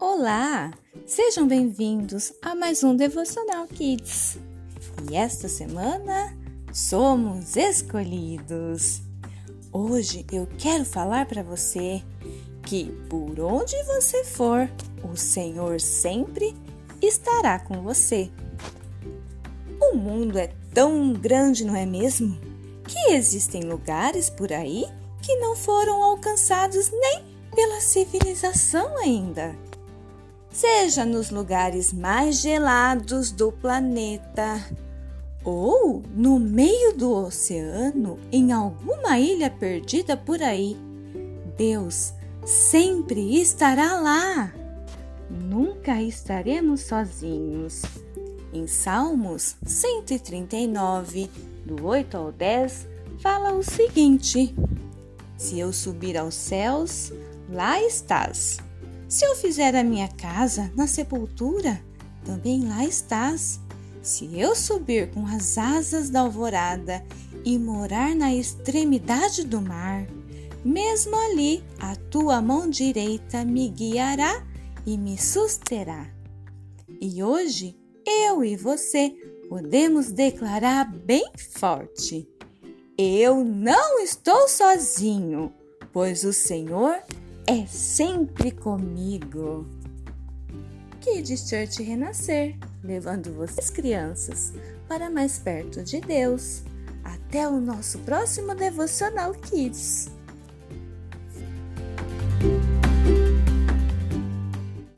Olá! Sejam bem-vindos a mais um Devocional Kids. E esta semana somos escolhidos. Hoje eu quero falar para você que por onde você for, o Senhor sempre estará com você. O mundo é tão grande, não é mesmo? Que existem lugares por aí que não foram alcançados nem pela civilização ainda seja nos lugares mais gelados do planeta ou no meio do oceano, em alguma ilha perdida por aí. Deus sempre estará lá. Nunca estaremos sozinhos. Em Salmos 139, do 8 ao 10, fala o seguinte: Se eu subir aos céus, lá estás se eu fizer a minha casa na sepultura, também lá estás. Se eu subir com as asas da alvorada e morar na extremidade do mar, mesmo ali a tua mão direita me guiará e me susterá. E hoje eu e você podemos declarar bem forte: Eu não estou sozinho, pois o Senhor é sempre comigo. Kids Church Renascer, levando vocês crianças para mais perto de Deus. Até o nosso próximo devocional Kids.